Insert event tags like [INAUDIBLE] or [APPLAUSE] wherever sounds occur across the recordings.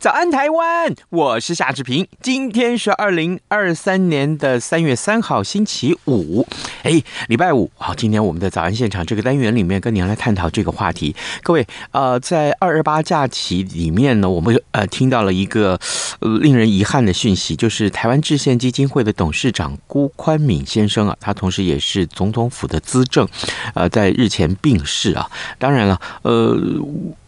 早安，台湾！我是夏志平。今天是二零二三年的三月三号，星期五。哎，礼拜五。好，今天我们的早安现场这个单元里面，跟您来探讨这个话题。各位，呃，在二二八假期里面呢，我们呃听到了一个呃令人遗憾的讯息，就是台湾制宪基金会的董事长辜宽敏先生啊，他同时也是总统府的资政，呃，在日前病逝啊。当然了，呃。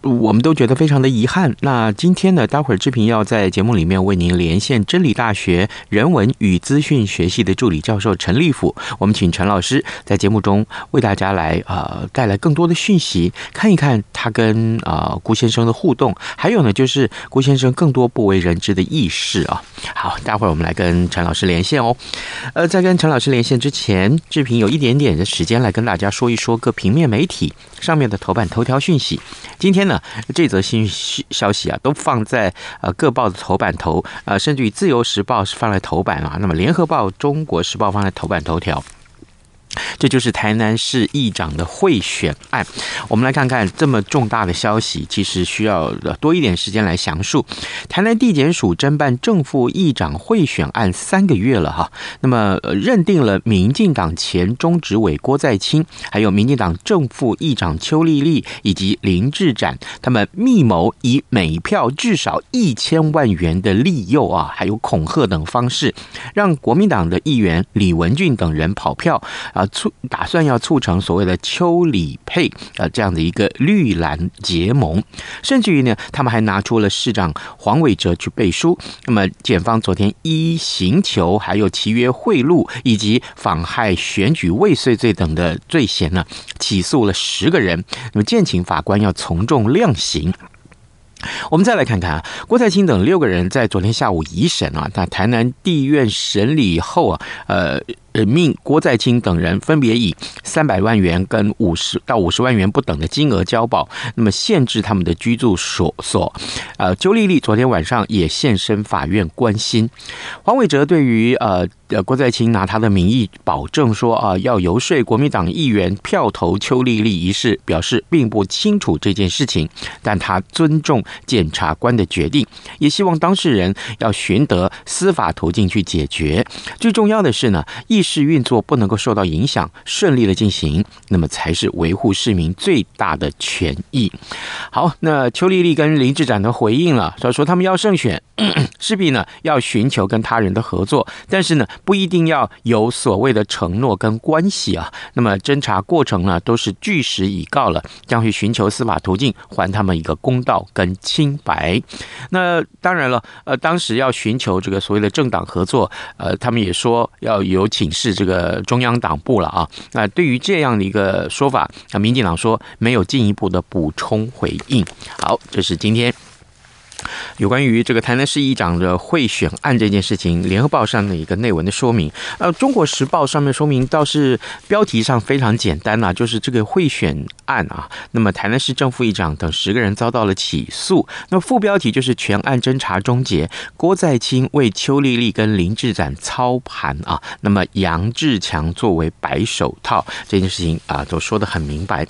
我们都觉得非常的遗憾。那今天呢，待会儿志平要在节目里面为您连线真理大学人文与资讯学系的助理教授陈立甫。我们请陈老师在节目中为大家来呃带来更多的讯息，看一看他跟呃辜先生的互动，还有呢就是辜先生更多不为人知的轶事啊。好，待会儿我们来跟陈老师连线哦。呃，在跟陈老师连线之前，志平有一点点的时间来跟大家说一说各平面媒体上面的头版头条讯息。今天呢。这则新消息啊，都放在呃各报的头版头，呃，甚至于《自由时报》是放在头版啊，那么《联合报》《中国时报》放在头版头条。这就是台南市议长的贿选案。我们来看看这么重大的消息，其实需要多一点时间来详述。台南地检署侦办正副议长贿选案三个月了哈，那么认定了民进党前中执委郭在清，还有民进党正副议长邱丽丽以及林志展，他们密谋以每票至少一千万元的利诱啊，还有恐吓等方式，让国民党的议员李文俊等人跑票啊。促打算要促成所谓的邱李配呃这样的一个绿蓝结盟，甚至于呢，他们还拿出了市长黄伟哲去背书。那么检方昨天依刑求，还有契约贿赂以及妨害选举未遂罪等的罪嫌呢，起诉了十个人。那么建请法官要从重量刑。我们再来看看啊，郭在清等六个人在昨天下午一审啊，在台南地院审理后啊，呃。呃，命郭在清等人分别以三百万元跟五十到五十万元不等的金额交保，那么限制他们的居住所所。呃，邱丽丽昨天晚上也现身法院关心。黄伟哲对于呃呃郭在清拿他的名义保证说啊，要游说国民党议员票投邱丽丽一事，表示并不清楚这件事情，但他尊重检察官的决定，也希望当事人要寻得司法途径去解决。最重要的是呢，议市运作不能够受到影响，顺利的进行，那么才是维护市民最大的权益。好，那邱丽丽跟林志展都回应了，他说他们要胜选，[COUGHS] 势必呢要寻求跟他人的合作，但是呢不一定要有所谓的承诺跟关系啊。那么侦查过程呢都是据实以告了，将会寻求司法途径还他们一个公道跟清白。那当然了，呃，当时要寻求这个所谓的政党合作，呃，他们也说要有请。是这个中央党部了啊。那对于这样的一个说法，那民进党说没有进一步的补充回应。好，这是今天。有关于这个台南市议长的贿选案这件事情，联合报上的一个内文的说明，呃，中国时报上面说明倒是标题上非常简单呐，就是这个贿选案啊，那么台南市政副议长等十个人遭到了起诉，那么副标题就是全案侦查终结，郭在清为邱丽丽跟林志展操盘啊，那么杨志强作为白手套，这件事情啊都说得很明白。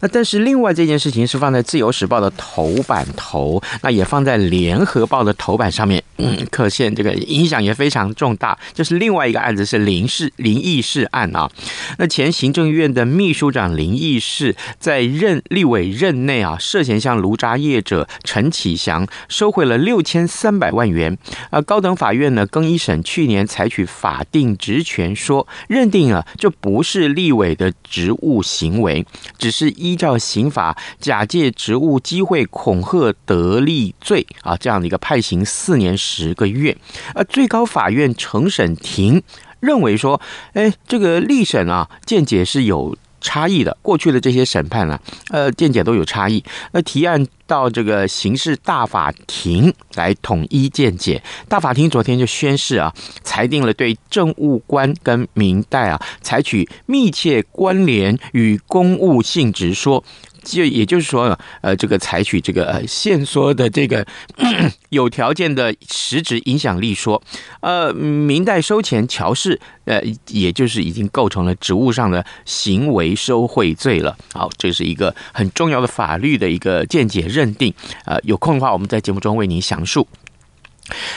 那但是另外这件事情是放在自由时报的头版头，那也放在。联合报的头版上面，嗯，可见这个影响也非常重大。这是另外一个案子，是林氏林义士案啊。那前行政院的秘书长林义士在任立委任内啊，涉嫌向卢渣业者陈启祥收回了六千三百万元。啊，高等法院呢更一审去年采取法定职权说，认定啊，这不是立委的职务行为，只是依照刑法假借职务机会恐吓得利罪。啊，这样的一个判刑四年十个月，呃，最高法院承审庭认为说，哎，这个立审啊，见解是有差异的。过去的这些审判呢、啊，呃，见解都有差异。那提案到这个刑事大法庭来统一见解。大法庭昨天就宣誓啊，裁定了对政务官跟民代啊，采取密切关联与公务性质说。就也就是说，呃，这个采取这个呃限缩的这个 [CLEARS THROAT] 有条件的实质影响力说，呃，明代收钱乔氏，呃，也就是已经构成了职务上的行为受贿罪了。好，这是一个很重要的法律的一个见解认定。呃，有空的话，我们在节目中为您详述。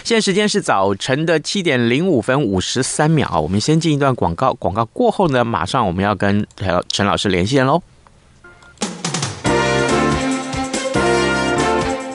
现在时间是早晨的七点零五分五十三秒，我们先进一段广告，广告过后呢，马上我们要跟陈陈老师连线喽。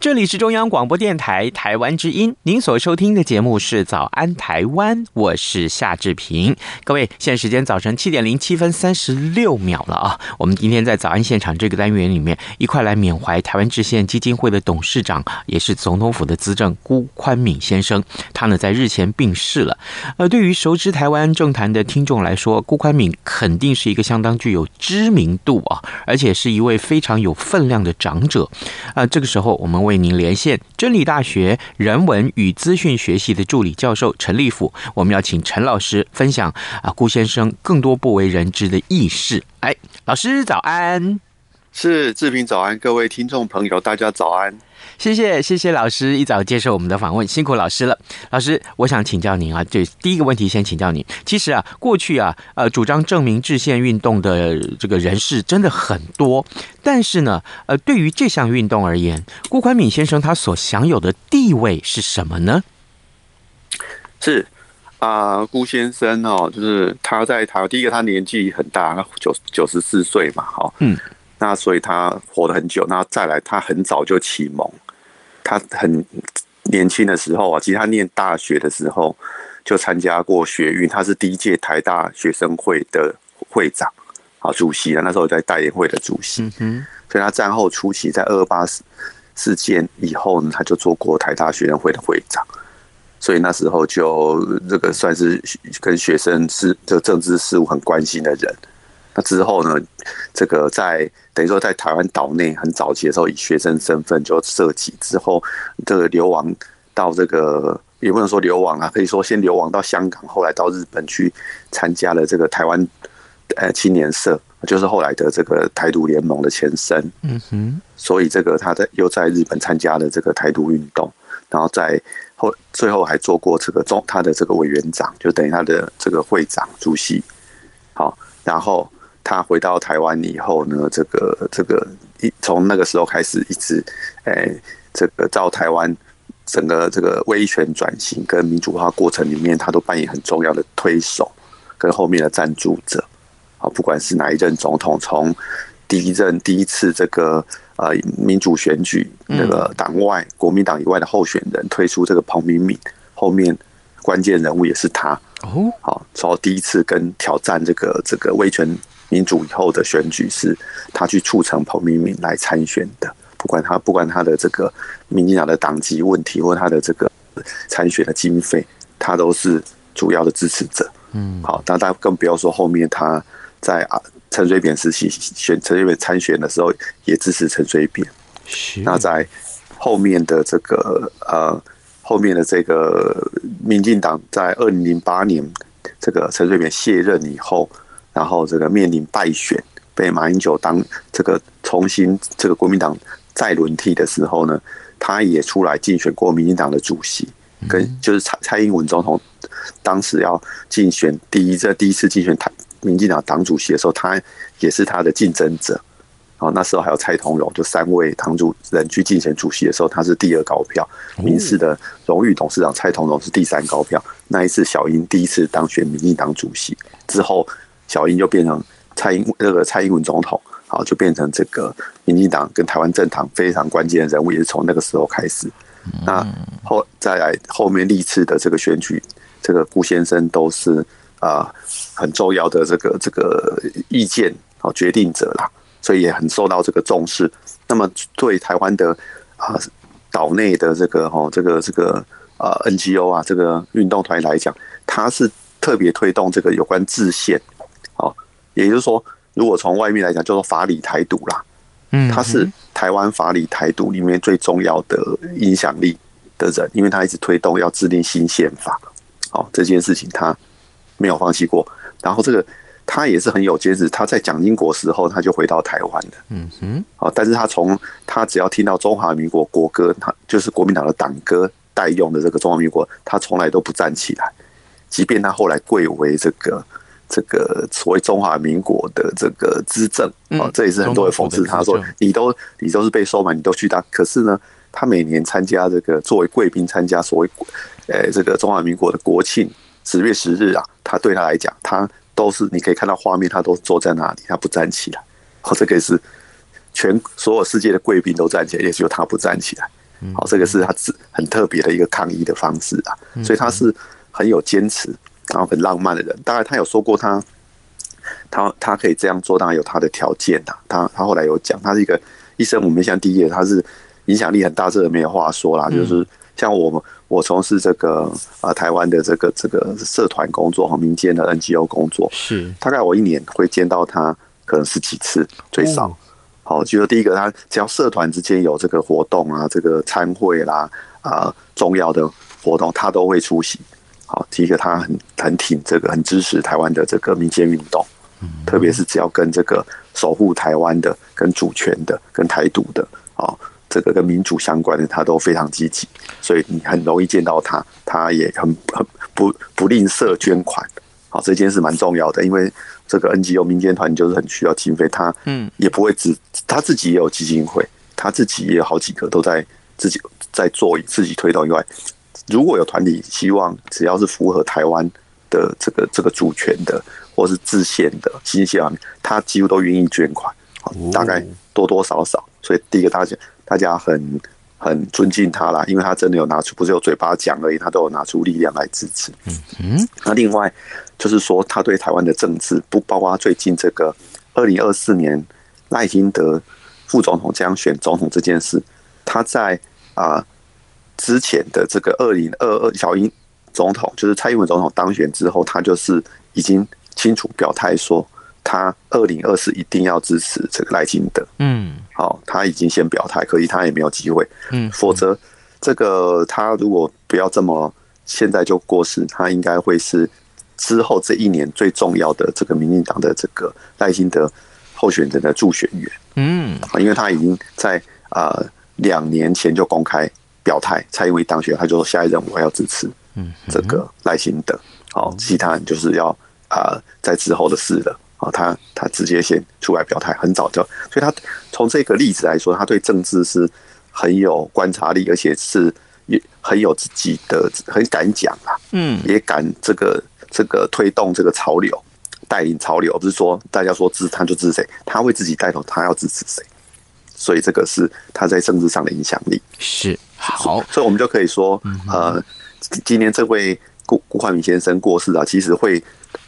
这里是中央广播电台台湾之音，您所收听的节目是《早安台湾》，我是夏志平。各位，现在时间早晨七点零七分三十六秒了啊！我们今天在早安现场这个单元里面，一块来缅怀台湾制宪基金会的董事长，也是总统府的资政辜宽敏先生。他呢在日前病逝了。呃，对于熟知台湾政坛的听众来说，辜宽敏肯定是一个相当具有知名度啊，而且是一位非常有分量的长者。啊、呃，这个时候我们。为您连线真理大学人文与资讯学系的助理教授陈立甫，我们要请陈老师分享啊，顾先生更多不为人知的轶事。哎，老师早安，是志平早安，各位听众朋友，大家早安。谢谢谢谢老师一早接受我们的访问，辛苦老师了。老师，我想请教您啊，这第一个问题先请教您。其实啊，过去啊，呃，主张证明制宪运动的这个人士真的很多，但是呢，呃，对于这项运动而言，辜宽敏先生他所享有的地位是什么呢？是啊，呃，辜先生哦，就是他在台，第一个他年纪很大，九九十四岁嘛，哈，嗯，那所以他活了很久，那再来他很早就启蒙。他很年轻的时候啊，其实他念大学的时候就参加过学运，他是第一届台大学生会的会长，啊，主席啊，那时候在代言会的主席。嗯，所以他战后初期在二二八事件以后呢，他就做过台大学生会的会长，所以那时候就这个算是跟学生是这政治事务很关心的人。那之后呢，这个在等于说在台湾岛内很早期的时候，以学生身份就涉及，之后这个流亡到这个也不能说流亡啊，可以说先流亡到香港，后来到日本去参加了这个台湾呃青年社，就是后来的这个台独联盟的前身。嗯哼，所以这个他在又在日本参加了这个台独运动，然后在后最后还做过这个中他的这个委员长，就等于他的这个会长主席。好，然后。他回到台湾以后呢，这个这个一从那个时候开始，一直诶，这个到台湾整个这个威权转型跟民主化过程里面，他都扮演很重要的推手跟后面的赞助者。啊，不管是哪一任总统，从第一任第一次这个呃民主选举，那个党外国民党以外的候选人推出这个彭明敏，后面关键人物也是他。哦，好，从第一次跟挑战这个这个威权。民主以后的选举是他去促成彭明敏来参选的，不管他不管他的这个民进党的党籍问题，或他的这个参选的经费，他都是主要的支持者。嗯，好，那大家更不要说后面他在啊陈水扁时期选陈水扁参选的时候，也支持陈水扁。那在后面的这个呃。后面的这个民进党在二零零八年这个陈水扁卸任以后，然后这个面临败选，被马英九当这个重新这个国民党再轮替的时候呢，他也出来竞选过民进党的主席，跟就是蔡蔡英文总统当时要竞选第一这第一次竞选台民进党党主席的时候，他也是他的竞争者。哦，那时候还有蔡同荣，就三位党主人去竞选主席的时候，他是第二高票。民视的荣誉董事长蔡同荣是第三高票。那一次小英第一次当选民进党主席之后，小英就变成蔡英那个蔡英文总统，好，就变成这个民进党跟台湾政坛非常关键的人物，也是从那个时候开始。那后再来后面历次的这个选举，这个顾先生都是啊很重要的这个这个意见好决定者啦。所以也很受到这个重视。那么对台湾的啊岛内的这个哈这个这个呃 NGO 啊这个运动团来讲，他是特别推动这个有关制宪。哦，也就是说，如果从外面来讲，叫做法理台独啦。嗯，他是台湾法理台独里面最重要的影响力的人，因为他一直推动要制定新宪法。好，这件事情他没有放弃过。然后这个。他也是很有坚持，他在蒋经国时候他就回到台湾的。嗯哼，好，但是他从他只要听到中华民国国歌，他就是国民党的党歌代用的这个中华民国，他从来都不站起来。即便他后来贵为这个这个所谓中华民国的这个资政，啊，这也是很多人讽刺他说，你都你都是被收买，你都去当。可是呢，他每年参加这个作为贵宾参加所谓呃这个中华民国的国庆十月十日啊，他对他来讲，他。都是你可以看到画面，他都坐在那里，他不站起来。好，这个是全所有世界的贵宾都站起来，也只有他不站起来。好，这个是他很特别的一个抗议的方式啊。所以他是很有坚持，然后很浪漫的人。当然，他有说过他他他可以这样做，当然有他的条件呐。他他后来有讲，他是一个一生我们像第一个，他是影响力很大，这个没有话说啦。就是像我们。我从事这个啊台湾的这个这个社团工作和民间的 NGO 工作，是大概我一年会见到他可能十几次最少。好，就说第一个，他只要社团之间有这个活动啊，这个参会啦啊重要的活动，他都会出席。好，第一个他很很挺这个，很支持台湾的这个民间运动，特别是只要跟这个守护台湾的、跟主权的、跟台独的啊。这个跟民主相关的，他都非常积极，所以你很容易见到他，他也很很不不吝啬捐款。好，这件事蛮重要的，因为这个 NGO 民间团就是很需要经费，他嗯也不会只他自己也有基金会，他自己也有好几个都在自己在做自己推动以外，如果有团体希望只要是符合台湾的这个这个主权的或是自宪的新西兰，他几乎都愿意捐款，大概多多少少。所以第一个大家。大家很很尊敬他啦，因为他真的有拿出，不是有嘴巴讲而已，他都有拿出力量来支持。嗯嗯。那另外就是说，他对台湾的政治，不包括最近这个二零二四年赖清德副总统将选总统这件事，他在啊之前的这个二零二二小英总统，就是蔡英文总统当选之后，他就是已经清楚表态说。他二零二四一定要支持这个赖清德，嗯，好，他已经先表态，可惜他也没有机会，嗯，否则这个他如果不要这么现在就过世，他应该会是之后这一年最重要的这个民进党的这个赖清德候选人的助选员，嗯，因为他已经在啊两年前就公开表态，蔡英文当选，他就说下一任我要支持，嗯，这个赖清德，好，其他人就是要啊在之后的事了。啊，他他直接先出来表态，很早就，所以他从这个例子来说，他对政治是很有观察力，而且是也很有自己的，很敢讲啊，嗯，也敢这个这个推动这个潮流，带领潮流，而不是说大家说支持他就支持谁，他会自己带头，他要支持谁，所以这个是他在政治上的影响力。是好，所以我们就可以说，呃，今年这位顾顾焕敏先生过世啊，其实会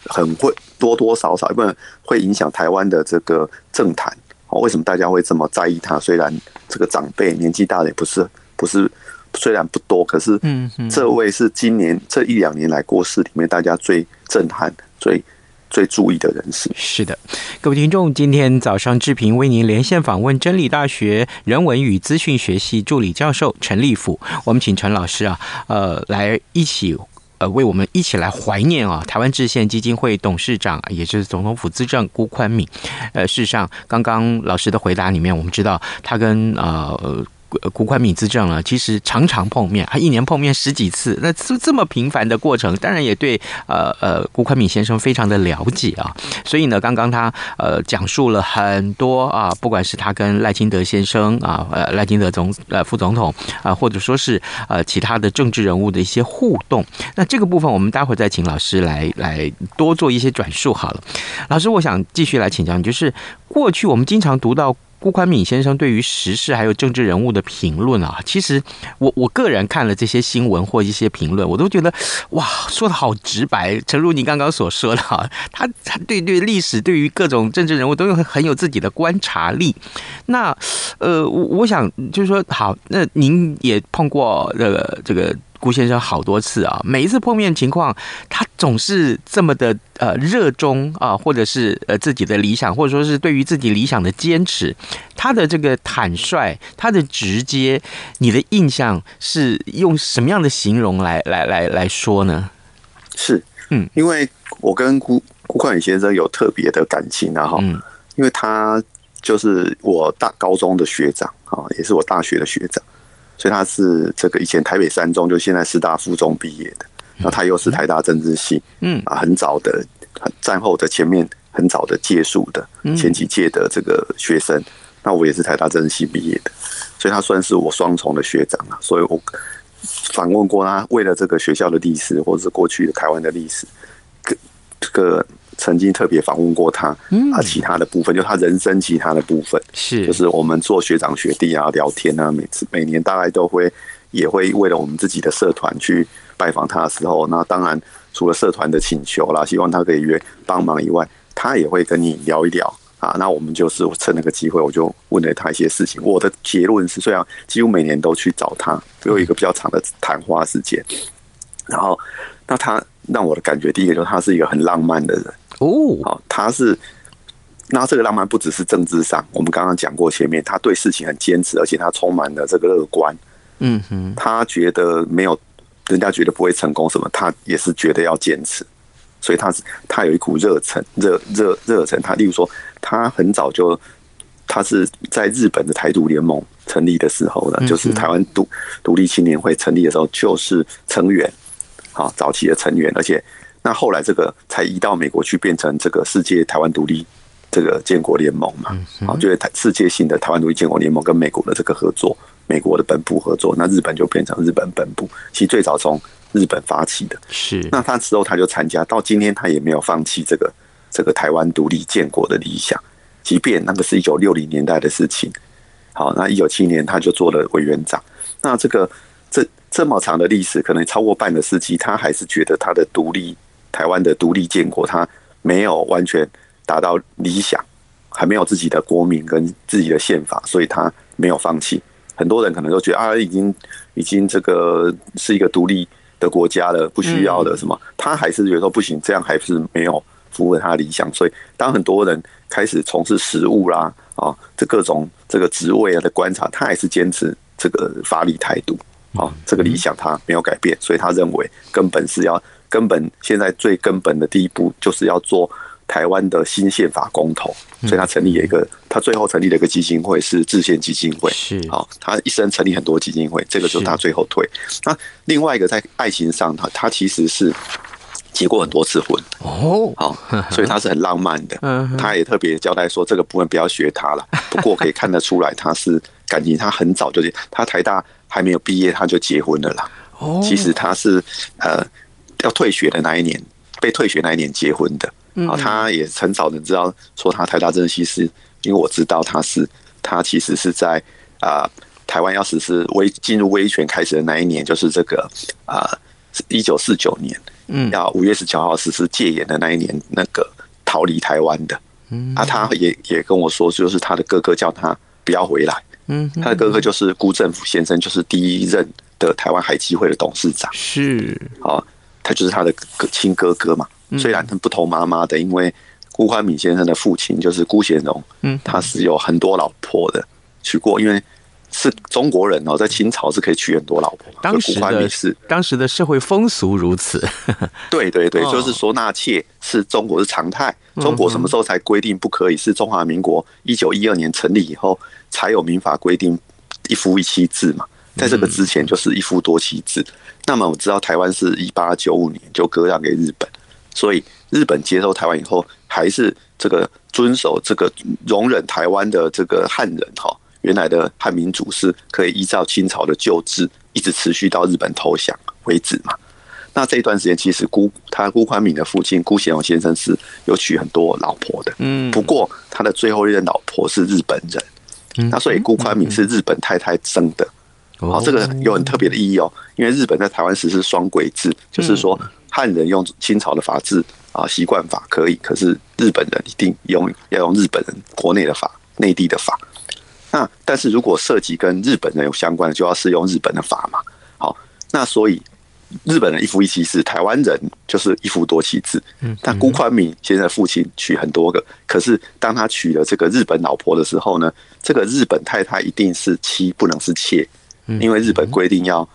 很会。多多少少，因为会影响台湾的这个政坛为什么大家会这么在意他？虽然这个长辈年纪大的也不是不是，虽然不多，可是嗯，这位是今年这一两年来过世里面大家最震撼、最最注意的人士。是的，各位听众，今天早上志平为您连线访问真理大学人文与资讯学系助理教授陈立甫，我们请陈老师啊，呃，来一起。呃，为我们一起来怀念啊，台湾制宪基金会董事长，也就是总统府资政辜宽敏。呃，事实上，刚刚老师的回答里面，我们知道他跟呃。古宽敏资政呢，其实常常碰面，他一年碰面十几次，那这这么频繁的过程，当然也对呃呃古宽敏先生非常的了解啊。所以呢，刚刚他呃讲述了很多啊，不管是他跟赖清德先生啊，呃赖清德总呃副总统啊，或者说是呃其他的政治人物的一些互动，那这个部分我们待会儿再请老师来来多做一些转述好了。老师，我想继续来请教你，就是过去我们经常读到。辜宽敏先生对于时事还有政治人物的评论啊，其实我我个人看了这些新闻或一些评论，我都觉得哇，说的好直白。诚如你刚刚所说的哈，[LAUGHS] 他他对对历史，对于各种政治人物都有很有自己的观察力。那呃，我我想就是说，好，那您也碰过这个这个。辜先生好多次啊，每一次碰面情况，他总是这么的呃热衷啊，或者是呃自己的理想，或者说是对于自己理想的坚持，他的这个坦率，他的直接，你的印象是用什么样的形容来来来来说呢？是，嗯，因为我跟顾顾冠宇先生有特别的感情啊，哈，嗯，因为他就是我大高中的学长啊，也是我大学的学长。所以他是这个以前台北三中，就现在师大附中毕业的，那他又是台大政治系，嗯啊，很早的战后的前面很早的届数的前几届的这个学生，那我也是台大政治系毕业的，所以他算是我双重的学长啊。所以我访问过他，为了这个学校的历史，或者是过去的台湾的历史，这个。曾经特别访问过他，啊，其他的部分就他人生其他的部分是，就是我们做学长学弟啊，聊天啊，每次每年大概都会也会为了我们自己的社团去拜访他的时候，那当然除了社团的请求啦，希望他可以约帮忙以外，他也会跟你聊一聊啊。那我们就是趁那个机会，我就问了他一些事情。我的结论是，虽然几乎每年都去找他，有一个比较长的谈话时间，然后那他让我的感觉，第一个就是他是一个很浪漫的人。哦，好，他是，那这个浪漫不只是政治上，我们刚刚讲过前面，他对事情很坚持，而且他充满了这个乐观。嗯哼，他觉得没有人家觉得不会成功什么，他也是觉得要坚持，所以他是他有一股热忱，热热热忱。他例如说，他很早就他是在日本的台独联盟成立的时候呢，就是台湾独独立青年会成立的时候，就是成员，好，早期的成员，而且。那后来这个才移到美国去，变成这个世界台湾独立这个建国联盟嘛，啊，就是台世界性的台湾独立建国联盟跟美国的这个合作，美国的本部合作，那日本就变成日本本部。其实最早从日本发起的，是。那他之后他就参加，到今天他也没有放弃这个这个台湾独立建国的理想，即便那个是一九六零年代的事情。好，那一九七年他就做了委员长。那这个这这么长的历史，可能超过半个世纪，他还是觉得他的独立。台湾的独立建国，他没有完全达到理想，还没有自己的国民跟自己的宪法，所以他没有放弃。很多人可能都觉得啊，已经已经这个是一个独立的国家了，不需要的什么，他还是觉得说不行，这样还是没有符合他的理想。所以当很多人开始从事实务啦啊，这各种这个职位啊的观察，他还是坚持这个法理态度啊，这个理想他没有改变，所以他认为根本是要。根本现在最根本的第一步就是要做台湾的新宪法公投，所以他成立了一个，他最后成立了一个基金会，是制宪基金会。是，好，他一生成立很多基金会，这个就是他最后退。那另外一个在爱情上，他他其实是结过很多次婚哦，好，所以他是很浪漫的。[LAUGHS] 嗯，他也特别交代说，这个部分不要学他了。[LAUGHS] 不过可以看得出来，他是感情，他很早就结，他台大还没有毕业他就结婚了啦。哦，其实他是呃。要退学的那一年，被退学那一年结婚的，啊，他也很少人知道说他台大政治系是，因为我知道他是，他其实是在啊台湾要实施威进入威权开始的那一年，就是这个啊一九四九年，嗯，要五月十九号实施戒严的那一年，那个逃离台湾的，嗯，啊，他也也跟我说，就是他的哥哥叫他不要回来。嗯，他的哥哥就是辜振甫先生，就是第一任的台湾海基会的董事长。是，啊，他就是他的哥亲哥哥嘛。虽然他不同妈妈的，因为辜宽敏先生的父亲就是辜显荣，嗯，他是有很多老婆的，娶过，因为。是中国人哦，在清朝是可以娶很多老婆。当时的是当时的社会风俗如此。[LAUGHS] 对对对，就是说纳妾是中国是常态。中国什么时候才规定不可以？是中华民国一九一二年成立以后才有民法规定一夫一妻制嘛。在这个之前就是一夫多妻制。那么我知道台湾是一八九五年就割让给日本，所以日本接收台湾以后还是这个遵守这个容忍台湾的这个汉人哈。原来的汉民族是可以依照清朝的旧制，一直持续到日本投降为止嘛？那这一段时间，其实辜他辜宽敏的父亲辜显荣先生是有娶很多老婆的，嗯，不过他的最后一任老婆是日本人，那所以辜宽敏是日本太太生的，好，这个有很特别的意义哦，因为日本在台湾实施双轨制，就是说汉人用清朝的法制啊习惯法可以，可是日本人一定用要用日本人国内的法、内地的法。那但是如果涉及跟日本人有相关的，就要适用日本的法嘛。好，那所以日本人一夫一妻制，台湾人就是一夫多妻制。嗯，但辜宽敏先生的父亲娶很多个，可是当他娶了这个日本老婆的时候呢，这个日本太太一定是妻，不能是妾，因为日本规定要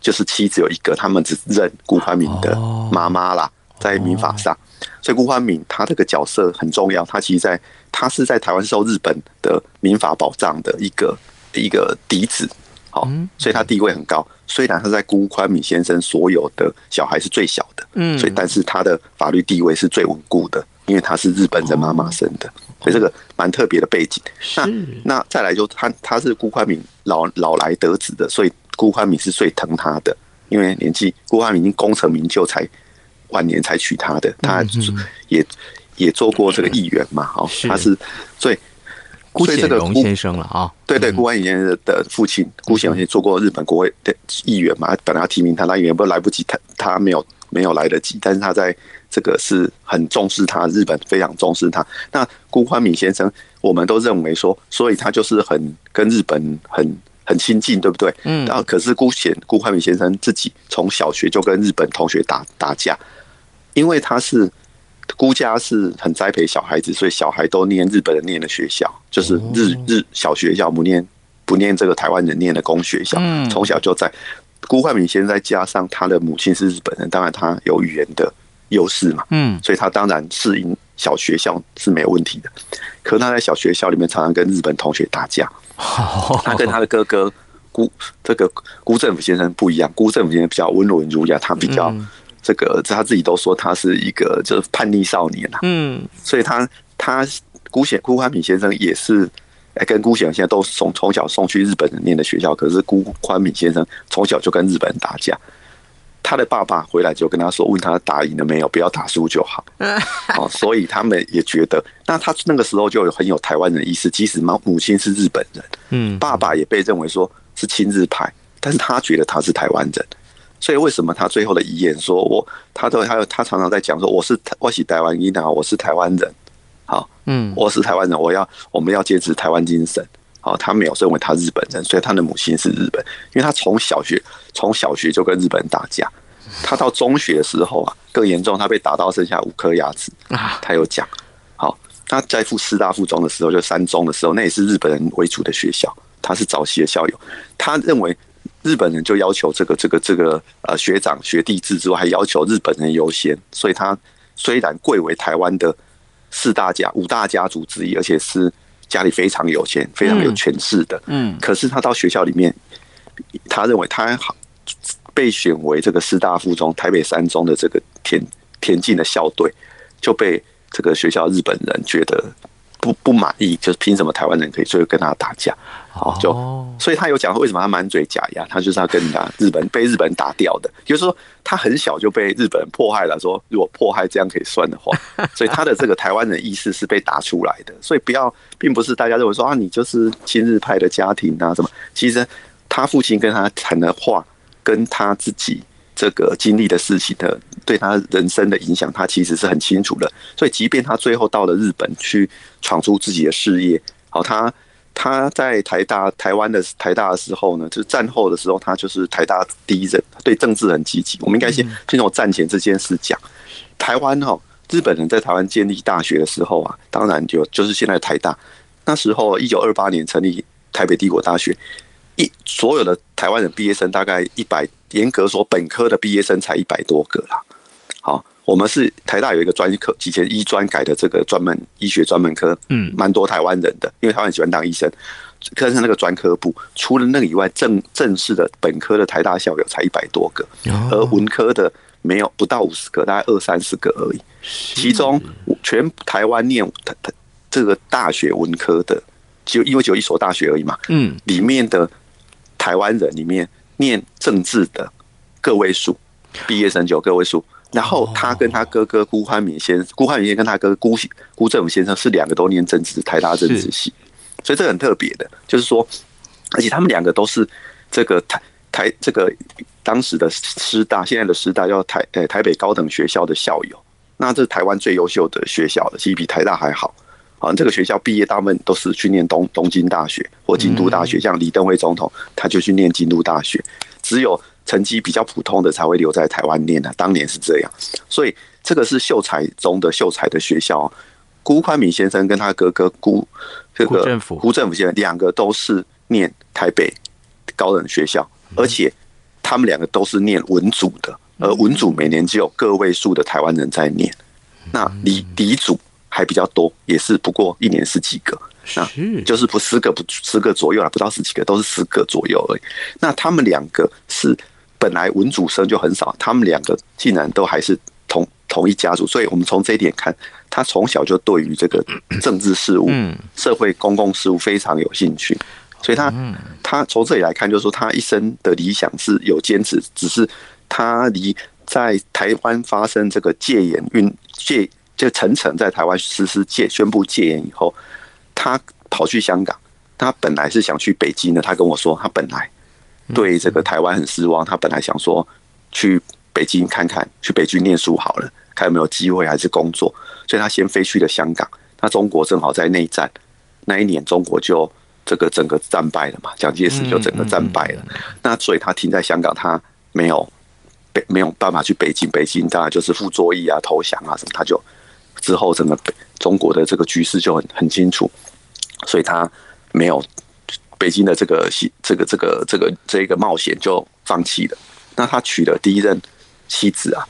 就是妻只有一个，他们只认辜宽敏的妈妈啦，在民法上。所以辜宽敏他这个角色很重要，他其实在他是在台湾受日本的民法保障的一个一个嫡子，好，所以他地位很高。虽然他在辜宽敏先生所有的小孩是最小的，嗯，所以但是他的法律地位是最稳固的，因为他是日本人妈妈生的，所以这个蛮特别的背景。那那再来就他他是辜宽敏老老来得子的，所以辜宽敏是最疼他的，因为年纪辜宽敏已经功成名就才。晚年才娶她的，他也也做过这个议员嘛，[LAUGHS] 哦，他是所以辜显荣先生了啊，对对，辜宽敏先生的父亲辜显荣也做过日本国会的议员嘛，本来要提名他当议员，不过来不及，他他没有没有来得及，但是他在这个是很重视他，日本非常重视他。那辜宽敏先生，我们都认为说，所以他就是很跟日本很。很亲近，对不对？嗯。然后，可是辜显辜焕敏先生自己从小学就跟日本同学打打架，因为他是辜家是很栽培小孩子，所以小孩都念日本人念的学校，就是日日小学校，不念不念这个台湾人念的公学校。嗯。从小就在辜焕敏先生再加上他的母亲是日本人，当然他有语言的优势嘛。嗯。所以他当然适应小学校是没有问题的。可是他在小学校里面常常跟日本同学打架。他跟他的哥哥辜这个辜振甫先生不一样，辜振甫先生比较温文儒雅，他比较这个他自己都说他是一个就是叛逆少年呐。嗯，所以他他辜显辜宽敏先生也是哎跟辜显荣现在都从从小送去日本人念的学校，可是辜宽敏先生从小就跟日本人打架。他的爸爸回来就跟他说：“问他打赢了没有？不要打输就好。[LAUGHS] ”哦，所以他们也觉得，那他那个时候就有很有台湾人的意思。即使妈母亲是日本人，嗯，爸爸也被认为说是亲日派，但是他觉得他是台湾人。所以为什么他最后的遗言说我，他都还有他常常在讲说我是我是台湾人啊，我是台湾人。好，嗯，我是台湾人，我要我们要坚持台湾精神。哦，他没有认为他日本人，所以他的母亲是日本，因为他从小学从小学就跟日本人打架，他到中学的时候啊更严重，他被打到剩下五颗牙齿啊。他有讲，好，他在复师大附中的时候，就三中的时候，那也是日本人为主的学校，他是早期的校友，他认为日本人就要求这个这个这个呃学长学弟制之外，还要求日本人优先，所以他虽然贵为台湾的四大家五大家族之一，而且是。家里非常有钱，非常有权势的，嗯，可是他到学校里面，他认为他好被选为这个师大附中台北三中的这个田田径的校队，就被这个学校日本人觉得不不满意，就是凭什么台湾人可以所以跟他打架？哦，就所以他有讲为什么他满嘴假牙，他就是要跟他日本被日本打掉的，就是说他很小就被日本人迫害了。说如果迫害这样可以算的话，[LAUGHS] 所以他的这个台湾人意识是被打出来的。所以不要，并不是大家认为说啊，你就是亲日派的家庭啊什么。其实他父亲跟他谈的话，跟他自己这个经历的事情的对他人生的影响，他其实是很清楚的。所以，即便他最后到了日本去闯出自己的事业，好，他他在台大台湾的台大的时候呢，就是战后的时候，他就是台大第一任，对政治很积极。我们应该先先从战前这件事讲。台湾哈，日本人在台湾建立大学的时候啊，当然就就是现在台大。那时候一九二八年成立台北帝国大学。一所有的台湾人毕业生大概一百，严格说本科的毕业生才一百多个啦。好，我们是台大有一个专科，以前医专改的这个专门医学专门科，嗯，蛮多台湾人的，因为台湾喜欢当医生。可是那个专科部，除了那个以外，正正式的本科的台大校友才一百多个，而文科的没有不到五十个，大概二三十个而已。其中全台湾念台台这个大学文科的，就因为只有一所大学而已嘛，嗯，里面的。台湾人里面念政治的个位数，毕业生就有个位数。然后他跟他哥哥辜宽敏先生，辜宽敏先生跟他哥哥辜辜正武先生是两个都念政治，台大政治系，所以这个很特别的，就是说，而且他们两个都是这个台台这个当时的师大，现在的师大叫台呃台北高等学校的校友。那这是台湾最优秀的学校的，其实比台大还好。啊，这个学校毕业大部分都是去念东东京大学或京都大学，像李登辉总统他就去念京都大学，只有成绩比较普通的才会留在台湾念的，当年是这样，所以这个是秀才中的秀才的学校。辜宽敏先生跟他哥哥辜这个辜政府先生两个都是念台北高等学校，而且他们两个都是念文组的，而文组每年只有个位数的台湾人在念，那李李组。还比较多，也是不过一年十几个，那就是不十个不十个左右啊，不到十几个，都是十个左右而已。那他们两个是本来文主生就很少，他们两个竟然都还是同同一家族，所以我们从这一点看，他从小就对于这个 [CLEARS THROAT] 政治事务、社会公共事务非常有兴趣，所以他他从这里来看，就是说他一生的理想是有坚持，只是他离在台湾发生这个戒严运戒。就陈诚在台湾实施戒宣布戒严以后，他跑去香港。他本来是想去北京的，他跟我说，他本来对这个台湾很失望。他本来想说去北京看看，去北京念书好了，看有没有机会还是工作。所以他先飞去了香港。那中国正好在内战那一年，中国就这个整个战败了嘛，蒋介石就整个战败了。那所以他停在香港，他没有北没有办法去北京。北京当然就是傅作义啊、投降啊什么，他就。之后，整个北中国的这个局势就很很清楚，所以他没有北京的这个这个这个这个这个冒险就放弃了。那他娶的第一任妻子啊，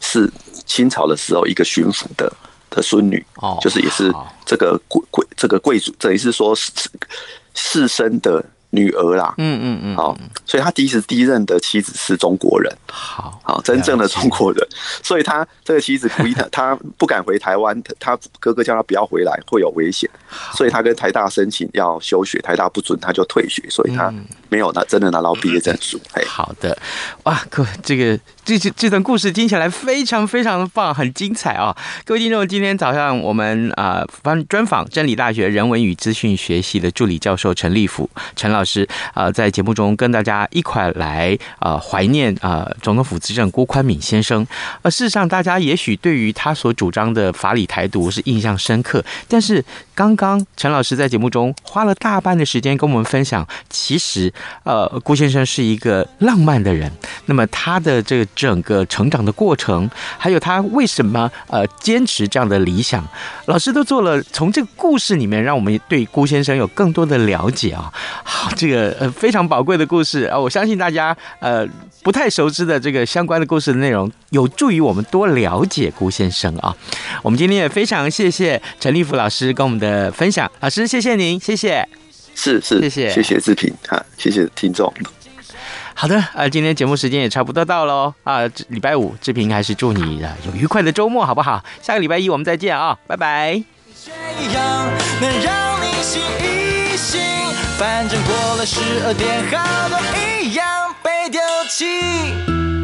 是清朝的时候一个巡抚的的孙女，哦，就是也是这个贵贵这个贵族，等于是说士士绅的。女儿啦，嗯嗯嗯，好，所以他第一次第一任的妻子是中国人，好好真正的中国人，所以他这个妻子故意他他不敢回台湾，他哥哥叫他不要回来会有危险，所以他跟台大申请要休学，台大不准他就退学，所以他没有拿真的拿到毕业证书。哎，好的，哇，哥这个这这这段故事听起来非常非常的棒，很精彩啊！各位听众，今天早上我们啊专专访真理大学人文与资讯学系的助理教授陈立甫陈老师。啊，在节目中跟大家一块来啊怀念啊总统府资政郭宽敏先生。呃事实上，大家也许对于他所主张的法理台独是印象深刻。但是刚刚陈老师在节目中花了大半的时间跟我们分享，其实呃郭先生是一个浪漫的人。那么他的这个整个成长的过程，还有他为什么呃坚持这样的理想，老师都做了从这个故事里面，让我们对辜先生有更多的了解啊。好。这个呃非常宝贵的故事啊，我相信大家呃不太熟知的这个相关的故事的内容，有助于我们多了解辜先生啊。我们今天也非常谢谢陈立福老师跟我们的分享，老师谢谢您，谢谢，是是，谢谢谢谢志平啊，谢谢听众。好的，啊，今天节目时间也差不多到喽啊，礼拜五志平还是祝你有愉快的周末，好不好？下个礼拜一我们再见啊，拜拜。反正过了十二点，好多一样被丢弃。